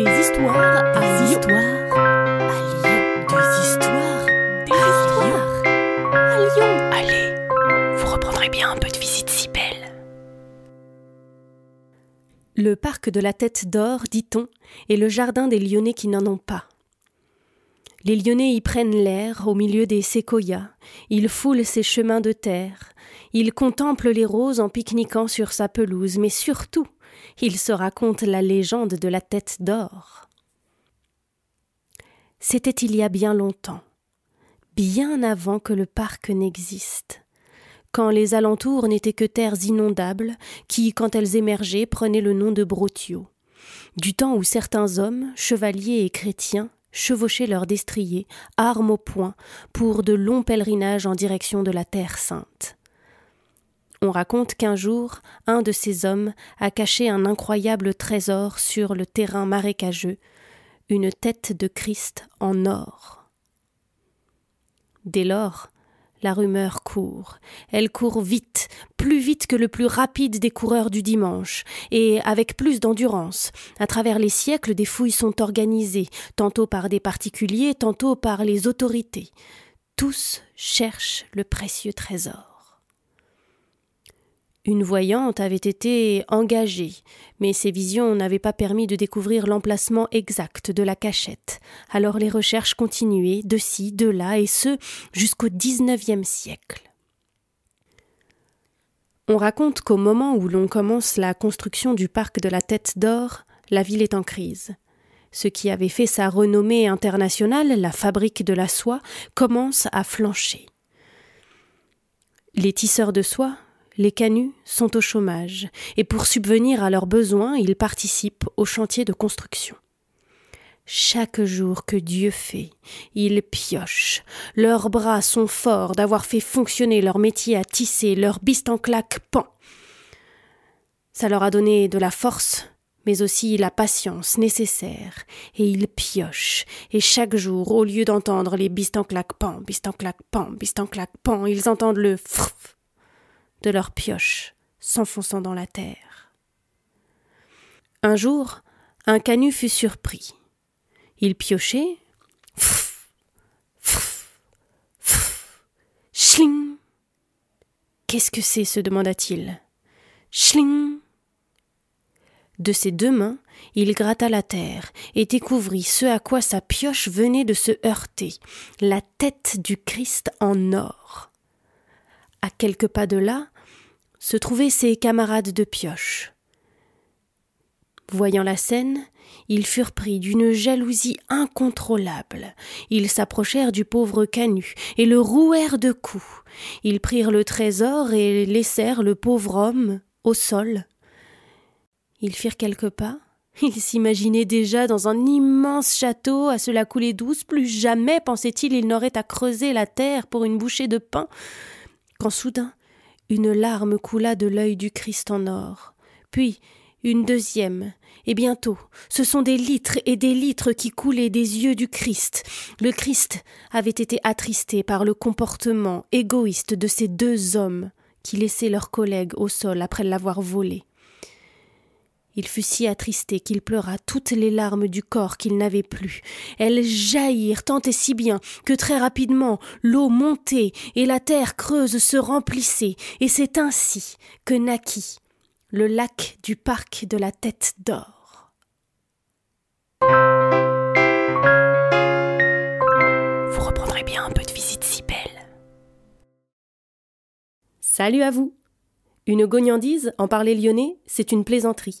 Des histoires à Des histoires à Lyon. Des histoires Des à histoires à Lyon. Allez, vous reprendrez bien un peu de visite si belle. Le parc de la Tête d'Or, dit-on, est le jardin des Lyonnais qui n'en ont pas. Les Lyonnais y prennent l'air au milieu des séquoias, ils foulent ses chemins de terre, ils contemplent les roses en pique-niquant sur sa pelouse, mais surtout, ils se racontent la légende de la Tête d'Or. C'était il y a bien longtemps, bien avant que le parc n'existe quand les alentours n'étaient que terres inondables, qui, quand elles émergeaient, prenaient le nom de Brotio. Du temps où certains hommes, chevaliers et chrétiens, chevauchaient leurs destriers, armes au poing, pour de longs pèlerinages en direction de la Terre sainte. On raconte qu'un jour, un de ces hommes a caché un incroyable trésor sur le terrain marécageux, une tête de Christ en or. Dès lors, la rumeur court. Elle court vite, plus vite que le plus rapide des coureurs du dimanche, et avec plus d'endurance. À travers les siècles, des fouilles sont organisées, tantôt par des particuliers, tantôt par les autorités. Tous cherchent le précieux trésor. Une voyante avait été engagée, mais ses visions n'avaient pas permis de découvrir l'emplacement exact de la cachette. Alors les recherches continuaient de ci, de là, et ce jusqu'au XIXe siècle. On raconte qu'au moment où l'on commence la construction du parc de la Tête d'Or, la ville est en crise. Ce qui avait fait sa renommée internationale, la fabrique de la soie, commence à flancher. Les tisseurs de soie, les canuts sont au chômage, et pour subvenir à leurs besoins, ils participent au chantier de construction. Chaque jour que Dieu fait, ils piochent. Leurs bras sont forts d'avoir fait fonctionner leur métier à tisser, leur biste en claque pend. Ça leur a donné de la force, mais aussi la patience nécessaire, et ils piochent, et chaque jour, au lieu d'entendre les bistes en claque pan, bistes en claque pan, bistes en claque pan, ils entendent le frf de leur pioche s'enfonçant dans la terre. Un jour, un canut fut surpris. Il piochait. Pff, Schling. Qu'est-ce que c'est se demanda-t-il. Schling. De ses deux mains, il gratta la terre et découvrit ce à quoi sa pioche venait de se heurter, la tête du Christ en or. À quelques pas de là, se trouvaient ses camarades de pioche. Voyant la scène, ils furent pris d'une jalousie incontrôlable. Ils s'approchèrent du pauvre canut et le rouèrent de coups. Ils prirent le trésor et laissèrent le pauvre homme au sol. Ils firent quelques pas. Ils s'imaginaient déjà dans un immense château à se la couler douce. Plus jamais, pensait-il, il n'aurait à creuser la terre pour une bouchée de pain. Quand soudain, une larme coula de l'œil du Christ en or. Puis, une deuxième, et bientôt, ce sont des litres et des litres qui coulaient des yeux du Christ. Le Christ avait été attristé par le comportement égoïste de ces deux hommes qui laissaient leurs collègues au sol après l'avoir volé. Il fut si attristé qu'il pleura toutes les larmes du corps qu'il n'avait plus. Elles jaillirent tant et si bien que très rapidement l'eau montait et la terre creuse se remplissait, et c'est ainsi que naquit le lac du parc de la Tête d'Or. Vous reprendrez bien un peu de visite si belle. Salut à vous Une gognandise, en parler lyonnais, c'est une plaisanterie.